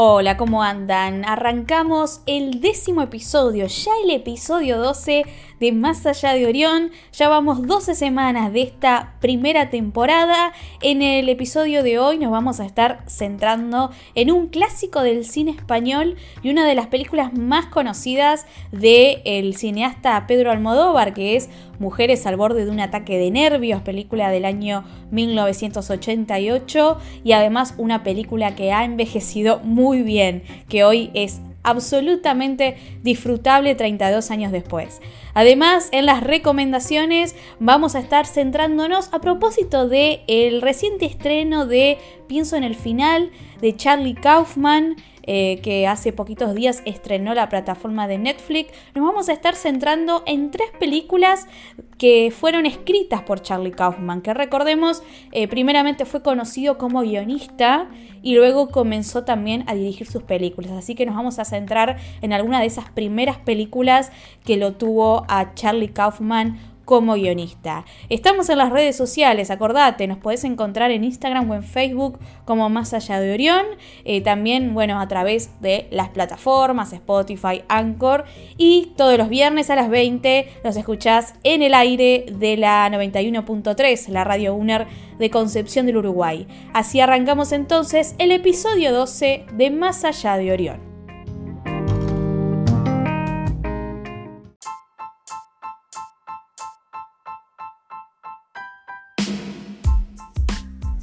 Hola, ¿cómo andan? Arrancamos el décimo episodio, ya el episodio 12 de Más allá de Orión. Ya vamos 12 semanas de esta primera temporada. En el episodio de hoy nos vamos a estar centrando en un clásico del cine español y una de las películas más conocidas del cineasta Pedro Almodóvar, que es Mujeres al borde de un ataque de nervios, película del año 1988 y además una película que ha envejecido muy bien, que hoy es absolutamente disfrutable 32 años después. Además, en las recomendaciones vamos a estar centrándonos a propósito de el reciente estreno de Pienso en el final de Charlie Kaufman eh, que hace poquitos días estrenó la plataforma de Netflix, nos vamos a estar centrando en tres películas que fueron escritas por Charlie Kaufman, que recordemos, eh, primeramente fue conocido como guionista y luego comenzó también a dirigir sus películas. Así que nos vamos a centrar en alguna de esas primeras películas que lo tuvo a Charlie Kaufman como guionista. Estamos en las redes sociales, acordate, nos podés encontrar en Instagram o en Facebook como Más Allá de Orión, eh, también, bueno, a través de las plataformas Spotify, Anchor y todos los viernes a las 20 los escuchás en el aire de la 91.3, la radio UNER de Concepción del Uruguay. Así arrancamos entonces el episodio 12 de Más Allá de Orión.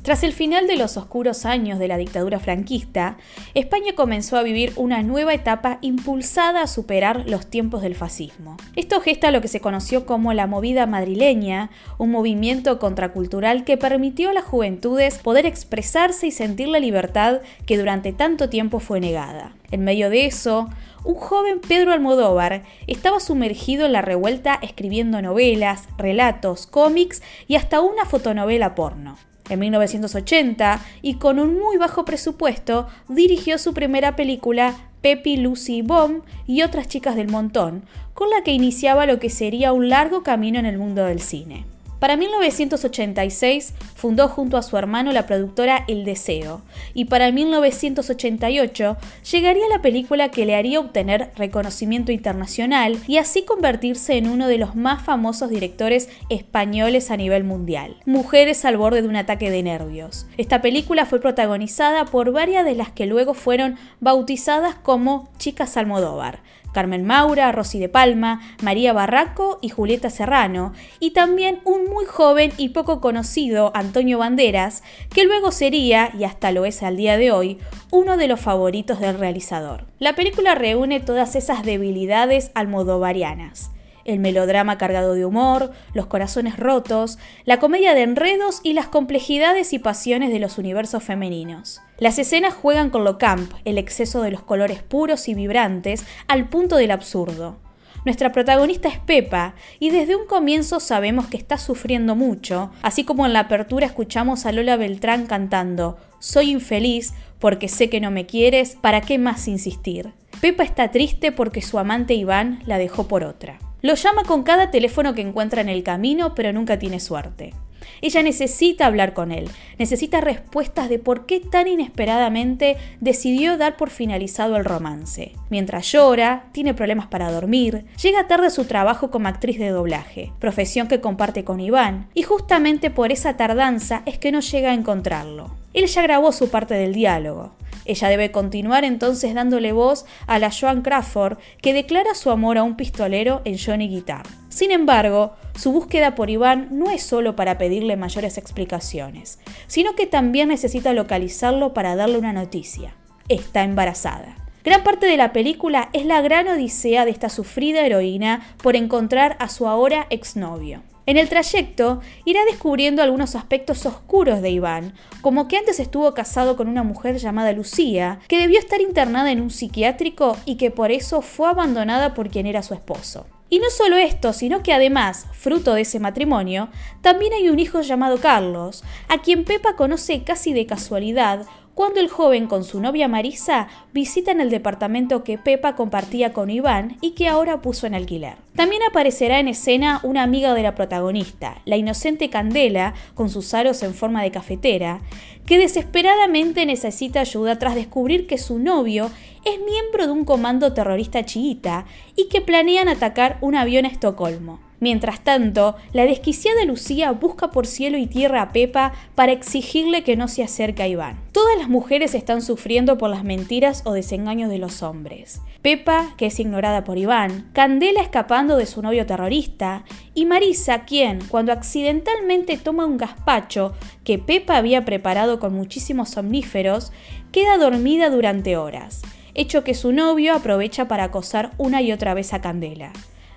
Tras el final de los oscuros años de la dictadura franquista, España comenzó a vivir una nueva etapa impulsada a superar los tiempos del fascismo. Esto gesta lo que se conoció como la movida madrileña, un movimiento contracultural que permitió a las juventudes poder expresarse y sentir la libertad que durante tanto tiempo fue negada. En medio de eso, un joven Pedro Almodóvar estaba sumergido en la revuelta escribiendo novelas, relatos, cómics y hasta una fotonovela porno. En 1980, y con un muy bajo presupuesto, dirigió su primera película Pepi, Lucy y Bomb y otras chicas del montón, con la que iniciaba lo que sería un largo camino en el mundo del cine. Para 1986 fundó junto a su hermano la productora El Deseo y para 1988 llegaría la película que le haría obtener reconocimiento internacional y así convertirse en uno de los más famosos directores españoles a nivel mundial. Mujeres al borde de un ataque de nervios. Esta película fue protagonizada por varias de las que luego fueron bautizadas como Chicas Almodóvar, Carmen Maura, Rosy de Palma, María Barraco y Julieta Serrano, y también un muy joven y poco conocido Antonio Banderas, que luego sería, y hasta lo es al día de hoy, uno de los favoritos del realizador. La película reúne todas esas debilidades almodovarianas el melodrama cargado de humor, los corazones rotos, la comedia de enredos y las complejidades y pasiones de los universos femeninos. Las escenas juegan con lo camp, el exceso de los colores puros y vibrantes, al punto del absurdo. Nuestra protagonista es Pepa y desde un comienzo sabemos que está sufriendo mucho, así como en la apertura escuchamos a Lola Beltrán cantando Soy infeliz porque sé que no me quieres, ¿para qué más insistir? Pepa está triste porque su amante Iván la dejó por otra. Lo llama con cada teléfono que encuentra en el camino, pero nunca tiene suerte. Ella necesita hablar con él, necesita respuestas de por qué tan inesperadamente decidió dar por finalizado el romance. Mientras llora, tiene problemas para dormir, llega tarde a su trabajo como actriz de doblaje, profesión que comparte con Iván, y justamente por esa tardanza es que no llega a encontrarlo. Él ya grabó su parte del diálogo. Ella debe continuar entonces dándole voz a la Joan Crawford, que declara su amor a un pistolero en Johnny Guitar. Sin embargo, su búsqueda por Iván no es solo para pedirle mayores explicaciones, sino que también necesita localizarlo para darle una noticia. Está embarazada. Gran parte de la película es la gran odisea de esta sufrida heroína por encontrar a su ahora exnovio. En el trayecto irá descubriendo algunos aspectos oscuros de Iván, como que antes estuvo casado con una mujer llamada Lucía, que debió estar internada en un psiquiátrico y que por eso fue abandonada por quien era su esposo. Y no solo esto, sino que además, fruto de ese matrimonio, también hay un hijo llamado Carlos, a quien Pepa conoce casi de casualidad cuando el joven con su novia Marisa visitan el departamento que Pepa compartía con Iván y que ahora puso en alquiler. También aparecerá en escena una amiga de la protagonista, la inocente Candela, con sus aros en forma de cafetera, que desesperadamente necesita ayuda tras descubrir que su novio es miembro de un comando terrorista chiita y que planean atacar un avión a Estocolmo. Mientras tanto, la desquiciada Lucía busca por cielo y tierra a Pepa para exigirle que no se acerque a Iván. Todas las mujeres están sufriendo por las mentiras o desengaños de los hombres. Pepa, que es ignorada por Iván, Candela escapando de su novio terrorista, y Marisa, quien, cuando accidentalmente toma un gazpacho que Pepa había preparado con muchísimos somníferos, queda dormida durante horas, hecho que su novio aprovecha para acosar una y otra vez a Candela.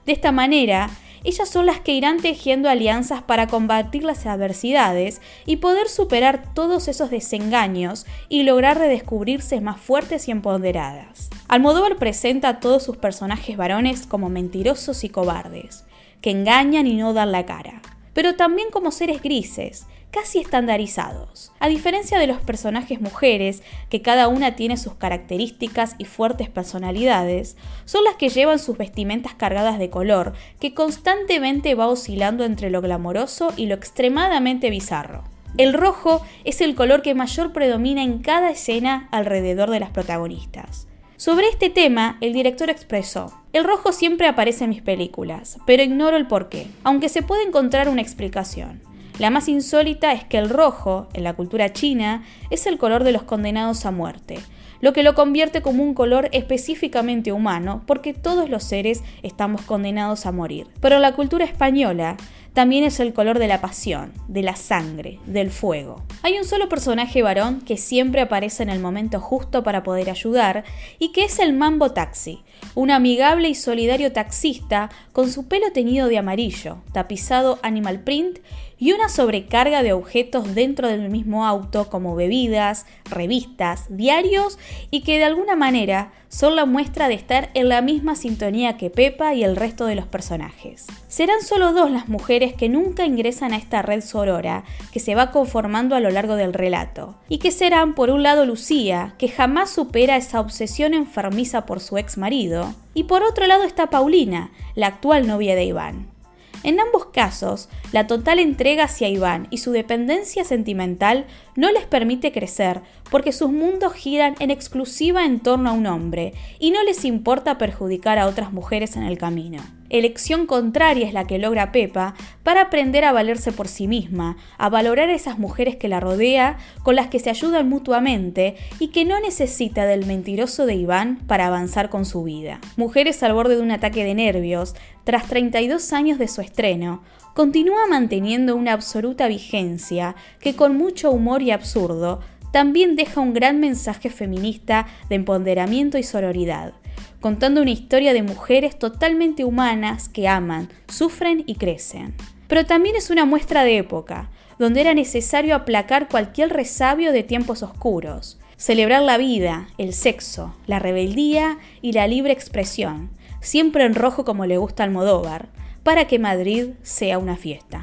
De esta manera, ellas son las que irán tejiendo alianzas para combatir las adversidades y poder superar todos esos desengaños y lograr redescubrirse más fuertes y empoderadas. Almodóvar presenta a todos sus personajes varones como mentirosos y cobardes, que engañan y no dan la cara, pero también como seres grises, casi estandarizados. A diferencia de los personajes mujeres, que cada una tiene sus características y fuertes personalidades, son las que llevan sus vestimentas cargadas de color, que constantemente va oscilando entre lo glamoroso y lo extremadamente bizarro. El rojo es el color que mayor predomina en cada escena alrededor de las protagonistas. Sobre este tema, el director expresó, el rojo siempre aparece en mis películas, pero ignoro el porqué, aunque se puede encontrar una explicación. La más insólita es que el rojo, en la cultura china, es el color de los condenados a muerte, lo que lo convierte como un color específicamente humano, porque todos los seres estamos condenados a morir. Pero la cultura española también es el color de la pasión, de la sangre, del fuego. Hay un solo personaje varón que siempre aparece en el momento justo para poder ayudar y que es el Mambo Taxi, un amigable y solidario taxista con su pelo teñido de amarillo, tapizado animal print y una sobrecarga de objetos dentro del mismo auto como bebidas, revistas, diarios y que de alguna manera son la muestra de estar en la misma sintonía que Pepa y el resto de los personajes. Serán solo dos las mujeres que nunca ingresan a esta red sorora que se va conformando a lo largo del relato, y que serán por un lado Lucía, que jamás supera esa obsesión enfermiza por su ex marido, y por otro lado está Paulina, la actual novia de Iván. En ambos casos, la total entrega hacia Iván y su dependencia sentimental no les permite crecer porque sus mundos giran en exclusiva en torno a un hombre y no les importa perjudicar a otras mujeres en el camino. Elección contraria es la que logra Pepa para aprender a valerse por sí misma, a valorar a esas mujeres que la rodea, con las que se ayudan mutuamente y que no necesita del mentiroso de Iván para avanzar con su vida. Mujeres al borde de un ataque de nervios, tras 32 años de su estreno, continúa manteniendo una absoluta vigencia que con mucho humor y absurdo también deja un gran mensaje feminista de empoderamiento y sororidad contando una historia de mujeres totalmente humanas que aman, sufren y crecen. Pero también es una muestra de época, donde era necesario aplacar cualquier resabio de tiempos oscuros, celebrar la vida, el sexo, la rebeldía y la libre expresión, siempre en rojo como le gusta al Almodóvar, para que Madrid sea una fiesta.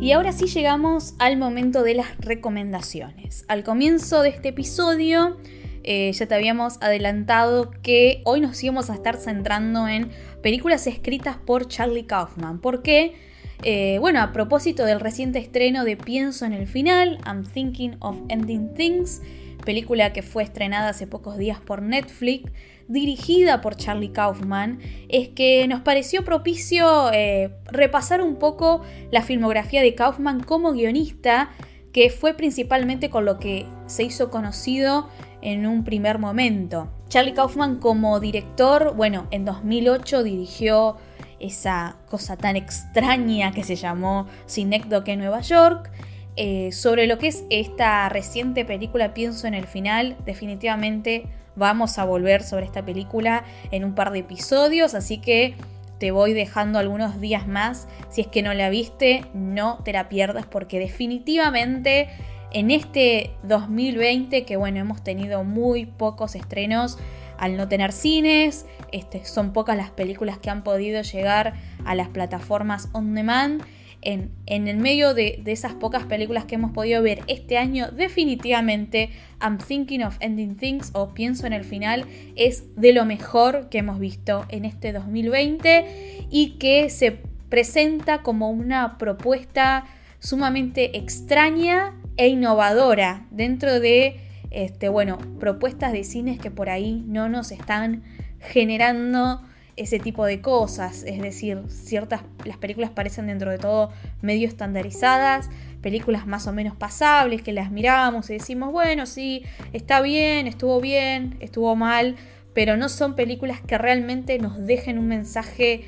Y ahora sí llegamos al momento de las recomendaciones. Al comienzo de este episodio eh, ya te habíamos adelantado que hoy nos íbamos a estar centrando en películas escritas por Charlie Kaufman. ¿Por qué? Eh, bueno, a propósito del reciente estreno de Pienso en el final, I'm Thinking of Ending Things, película que fue estrenada hace pocos días por Netflix, dirigida por Charlie Kaufman, es que nos pareció propicio eh, repasar un poco la filmografía de Kaufman como guionista, que fue principalmente con lo que se hizo conocido en un primer momento. Charlie Kaufman como director, bueno, en 2008 dirigió esa cosa tan extraña que se llamó Synecdoche en Nueva York. eh, sobre lo que es esta reciente película, pienso en el final, definitivamente vamos a volver sobre esta película en un par de episodios, así que te voy dejando algunos días más. Si es que no la viste, no te la pierdas porque definitivamente en este 2020, que bueno, hemos tenido muy pocos estrenos al no tener cines, este, son pocas las películas que han podido llegar a las plataformas on demand. En, el medio de, esas pocas películas que hemos podido ver este año, definitivamente I'm Thinking of Ending Things o Pienso en el final es de lo mejor que hemos visto en este 2020 y que se presenta como una propuesta sumamente extraña e innovadora dentro de este, bueno, propuestas de cines que por ahí no nos están generando ese tipo de cosas, es decir, ciertas las películas parecen dentro de todo medio estandarizadas, películas más o menos pasables que las miramos y decimos, bueno, sí, está bien, estuvo bien, estuvo mal, pero no son películas que realmente nos dejen un mensaje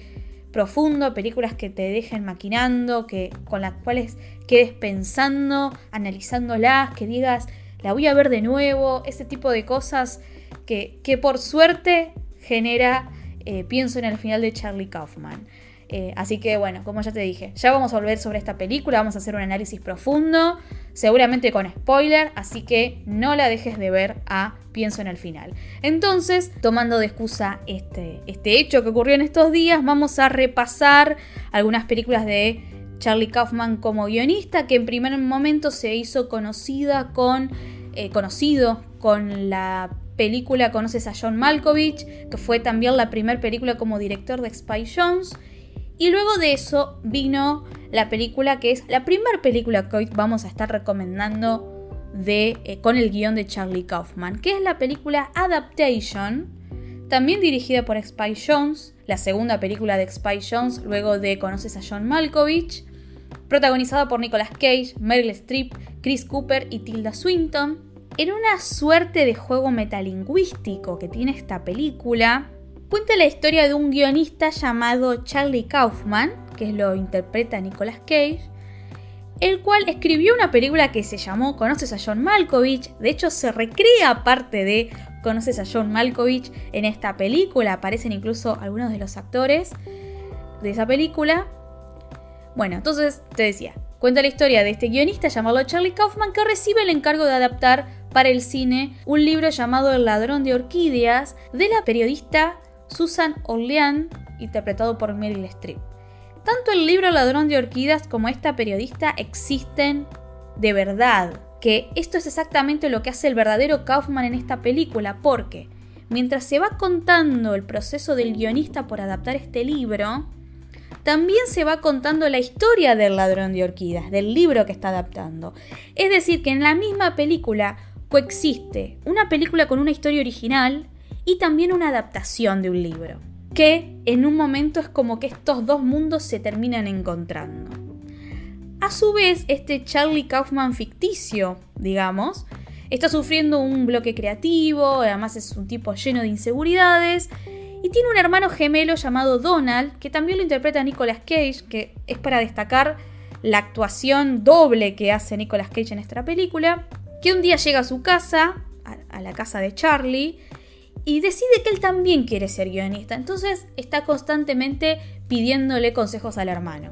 profundo, películas que te dejen maquinando, que con las cuales quedes pensando, analizándolas, que digas, la voy a ver de nuevo, ese tipo de cosas que, que por suerte genera eh, pienso en el final de Charlie Kaufman. Eh, así que bueno, como ya te dije, ya vamos a volver sobre esta película, vamos a hacer un análisis profundo, seguramente con spoiler, así que no la dejes de ver a Pienso en el final. Entonces, tomando de excusa este, este hecho que ocurrió en estos días, vamos a repasar algunas películas de Charlie Kaufman como guionista, que en primer momento se hizo conocida con, eh, conocido con la película conoces a John Malkovich, que fue también la primera película como director de Spy Jones. Y luego de eso vino la película que es la primera película que hoy vamos a estar recomendando de, eh, con el guion de Charlie Kaufman, que es la película Adaptation, también dirigida por Spy Jones, la segunda película de Spy Jones luego de Conoces a John Malkovich, protagonizada por Nicolas Cage, Meryl Streep, Chris Cooper y Tilda Swinton. En una suerte de juego metalingüístico que tiene esta película, cuenta la historia de un guionista llamado Charlie Kaufman, que lo interpreta Nicolas Cage, el cual escribió una película que se llamó Conoces a John Malkovich, de hecho se recrea parte de Conoces a John Malkovich en esta película, aparecen incluso algunos de los actores de esa película. Bueno, entonces te decía, cuenta la historia de este guionista llamado Charlie Kaufman que recibe el encargo de adaptar para el cine un libro llamado El ladrón de orquídeas de la periodista Susan Orlean, interpretado por Meryl Streep. Tanto el libro ladrón de orquídeas como esta periodista existen de verdad, que esto es exactamente lo que hace el verdadero Kaufman en esta película, porque mientras se va contando el proceso del guionista por adaptar este libro, también se va contando la historia del ladrón de orquídeas, del libro que está adaptando. Es decir, que en la misma película coexiste una película con una historia original y también una adaptación de un libro, que en un momento es como que estos dos mundos se terminan encontrando. A su vez, este Charlie Kaufman ficticio, digamos, está sufriendo un bloque creativo, además es un tipo lleno de inseguridades, y tiene un hermano gemelo llamado Donald, que también lo interpreta Nicolas Cage, que es para destacar la actuación doble que hace Nicolas Cage en esta película, que un día llega a su casa, a, la casa de Charlie, y decide que él también quiere ser guionista. Entonces está constantemente pidiéndole consejos al hermano.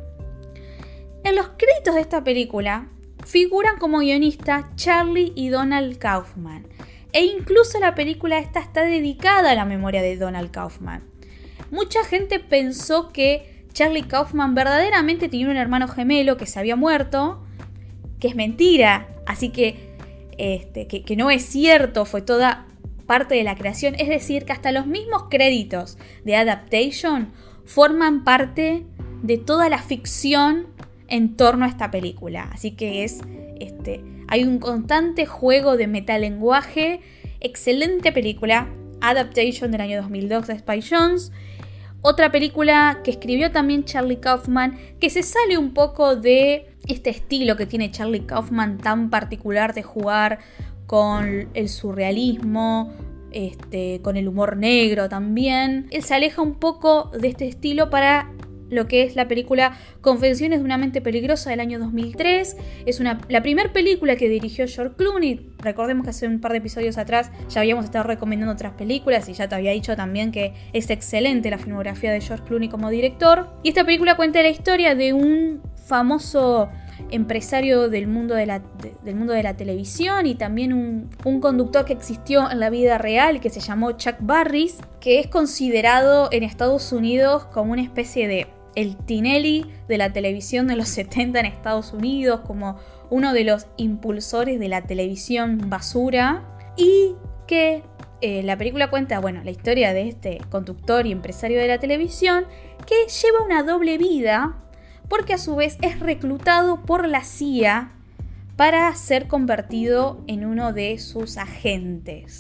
En los créditos de esta película figuran como guionista Charlie y Donald Kaufman. E incluso la película esta está dedicada a la memoria de Donald Kaufman. Mucha gente pensó que Charlie Kaufman verdaderamente tenía un hermano gemelo que se había muerto, que es mentira. Así que este, que, no es cierto, fue toda parte de la creación. Es decir, que hasta los mismos créditos de Adaptation forman parte de toda la ficción en torno a esta película. Así que es. Este, hay un constante juego de metalenguaje. Excelente película. Adaptation del año 2002 de Spy Jones. Otra película que escribió también Charlie Kaufman, que se sale un poco de este estilo que tiene Charlie Kaufman tan particular de jugar con el surrealismo, este, con el humor negro también. Él se aleja un poco de este estilo para lo que es la película Confesiones de una mente peligrosa del año 2003. Es una, la primera película que dirigió George Clooney. Recordemos que hace un par de episodios atrás ya habíamos estado recomendando otras películas y ya te había dicho también que es excelente la filmografía de George Clooney como director. Y esta película cuenta la historia de un famoso empresario del mundo de la, del mundo de la televisión y también un, un, conductor que existió en la vida real que se llamó Chuck Barris, que es considerado en Estados Unidos como una especie de el Tinelli de la televisión de los 70 en Estados Unidos, como uno de los impulsores de la televisión basura y que eh, la película cuenta, bueno, la historia de este conductor y empresario de la televisión que lleva una doble vida porque a su vez es reclutado por la CIA para ser convertido en uno de sus agentes.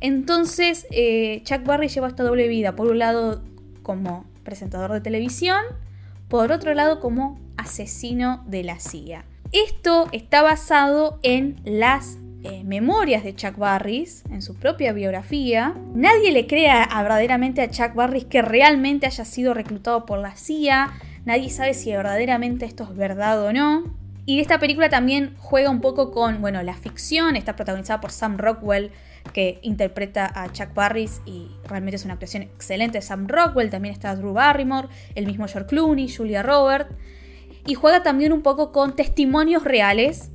Entonces, eh, Chuck Barry lleva esta doble vida, por un lado como presentador de televisión, por otro lado como asesino de la CIA. Esto está basado en las eh, memorias de Chuck Barris, en su propia biografía. Nadie le crea verdaderamente a Chuck Barris que realmente haya sido reclutado por la CIA. Nadie sabe si verdaderamente esto es verdad o no. Y esta película también juega un poco con, bueno, la ficción, está protagonizada por Sam Rockwell, que interpreta a Chuck Barris y realmente es una actuación excelente Sam Rockwell, también está Drew Barrymore, el mismo George Clooney, Julia Roberts, y juega también un poco con testimonios reales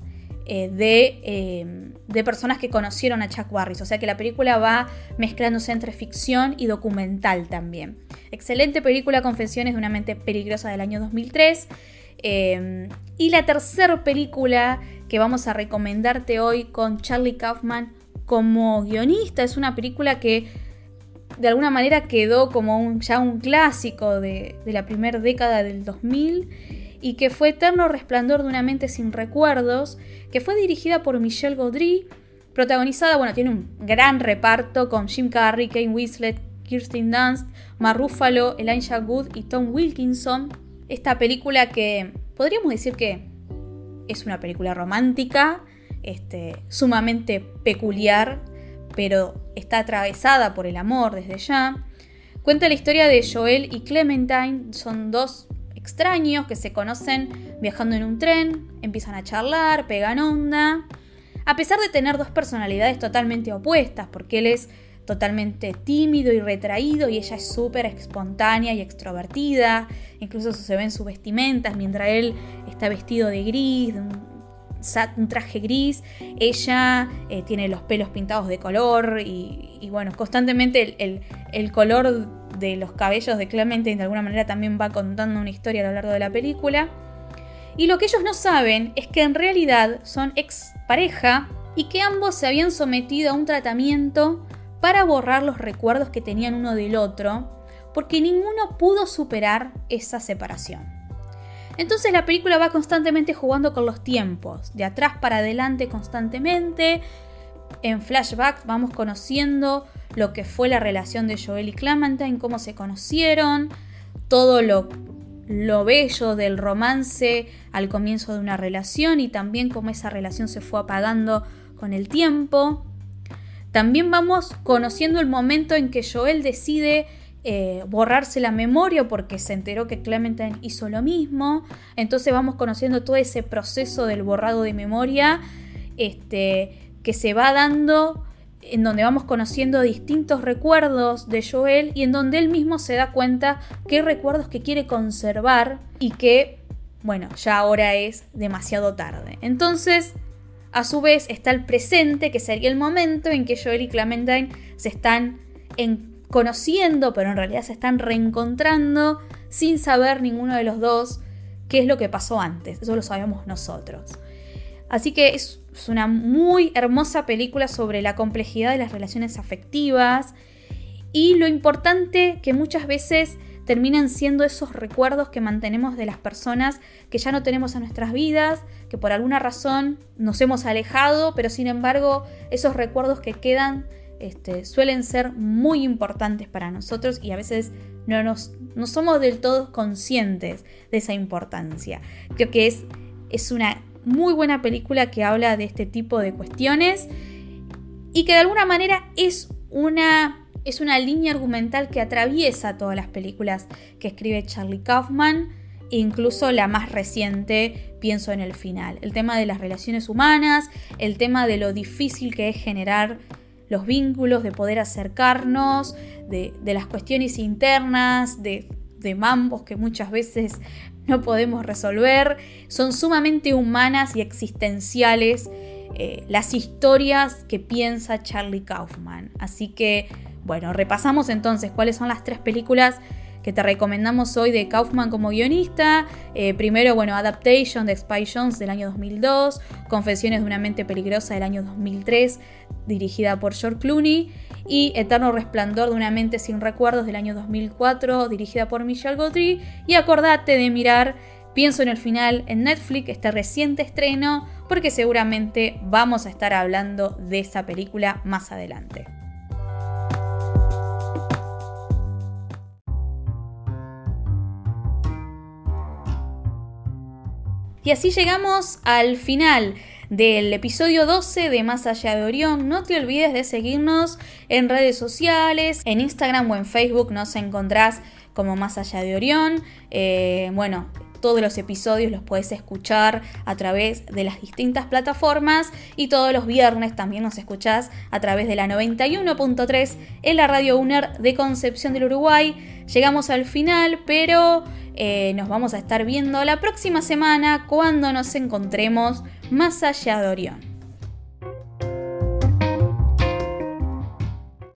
eh, de, eh, de, personas que conocieron a Chuck Barris, o sea que la película va mezclándose entre ficción y documental también. Excelente película, Confesiones de una mente peligrosa del año 2003. Eh, y la tercera película que vamos a recomendarte hoy con Charlie Kaufman como guionista. Es una película que de alguna manera quedó como un, ya un clásico de, la primera década del 2000 y que fue Eterno Resplandor de una mente sin recuerdos, que fue dirigida por Michelle Gaudry, protagonizada, bueno, tiene un gran reparto con Jim Carrey, Kane Winslet, Kirsten Dunst, Mar Ruffalo, Elijah Wood y Tom Wilkinson. Esta película que podríamos decir que es una película romántica, este, sumamente peculiar, pero está atravesada por el amor desde ya. Cuenta la historia de Joel y Clementine, son dos extraños que se conocen viajando en un tren, empiezan a charlar, pegan onda, a pesar de tener dos personalidades totalmente opuestas, porque él es totalmente tímido y retraído y ella es súper espontánea y extrovertida, incluso se ven sus vestimentas mientras él está vestido de gris, de un un traje gris, ella eh, tiene los pelos pintados de color y, bueno, constantemente el, color de los cabellos de Clementine de alguna manera también va contando una historia a lo largo de la película. Y lo que ellos no saben es que en realidad son ex pareja y que ambos se habían sometido a un tratamiento para borrar los recuerdos que tenían uno del otro, porque ninguno pudo superar esa separación. Entonces la película va constantemente jugando con los tiempos, de atrás para adelante constantemente. En flashback vamos conociendo lo que fue la relación de Joel y Clementine, cómo se conocieron, todo lo, lo bello del romance al comienzo de una relación y también cómo esa relación se fue apagando con el tiempo. También vamos conociendo el momento en que Joel decide eh, borrarse la memoria porque se enteró que Clementine hizo lo mismo. Entonces vamos conociendo todo ese proceso del borrado de memoria este, que se va dando en donde vamos conociendo distintos recuerdos de Joel y en donde él mismo se da cuenta qué recuerdos que quiere conservar y que, bueno, ya ahora es demasiado tarde. Entonces, a su vez está el presente, que sería el momento en que Joel y Clementine se están en conociendo, pero en realidad se están reencontrando sin saber ninguno de los dos qué es lo que pasó antes. Eso lo sabemos nosotros. Así que es una muy hermosa película sobre la complejidad de las relaciones afectivas y lo importante que muchas veces terminan siendo esos recuerdos que mantenemos de las personas que ya no tenemos en nuestras vidas, que por alguna razón nos hemos alejado, pero sin embargo esos recuerdos que quedan este, suelen ser muy importantes para nosotros y a veces no, nos, no somos del todo conscientes de esa importancia. Creo que es, es una muy buena película que habla de este tipo de cuestiones y que de alguna manera es una es una línea argumental que atraviesa todas las películas que escribe Charlie Kaufman, incluso la más reciente, pienso en el final. El tema de las relaciones humanas, el tema de lo difícil que es generar los vínculos, de poder acercarnos, de, las cuestiones internas, de, de mambos que muchas veces no podemos resolver, son sumamente humanas y existenciales eh, las historias que piensa Charlie Kaufman. Así que bueno, repasamos entonces cuáles son las tres películas que te recomendamos hoy de Kaufman como guionista. Eh, primero, bueno, Adaptation de Spy Jones del año 2002, Confesiones de una mente peligrosa del año 2003, dirigida por George Clooney, y Eterno Resplandor de una mente sin recuerdos del año 2004, dirigida por Michelle Gautry. Y acordate de mirar Pienso en el final en Netflix, este reciente estreno, porque seguramente vamos a estar hablando de esa película más adelante. Y así llegamos al final del episodio 12 de Más allá de Orión. No te olvides de seguirnos en redes sociales, en Instagram o en Facebook nos encontrás como Más allá de Orión. Eh, bueno, todos los episodios los puedes escuchar a través de las distintas plataformas y todos los viernes también nos escuchás a través de la 91.3 en la radio UNER de Concepción del Uruguay. Llegamos al final, pero eh, nos vamos a estar viendo la próxima semana cuando nos encontremos más allá de Orión.